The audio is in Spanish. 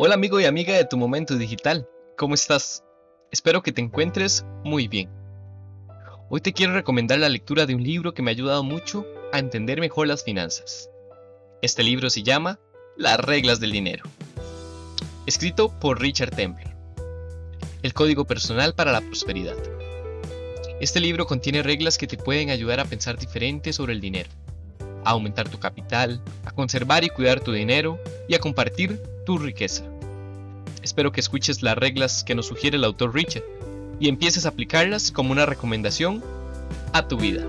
Hola amigo y amiga de tu momento digital, ¿cómo estás? Espero que te encuentres muy bien. Hoy te quiero recomendar la lectura de un libro que me ha ayudado mucho a entender mejor las finanzas. Este libro se llama Las reglas del dinero, escrito por Richard Templer. El código personal para la prosperidad. Este libro contiene reglas que te pueden ayudar a pensar diferente sobre el dinero, a aumentar tu capital, a conservar y cuidar tu dinero y a compartir tu riqueza. Espero que escuches las reglas que nos sugiere el autor Richard y empieces a aplicarlas como una recomendación a tu vida.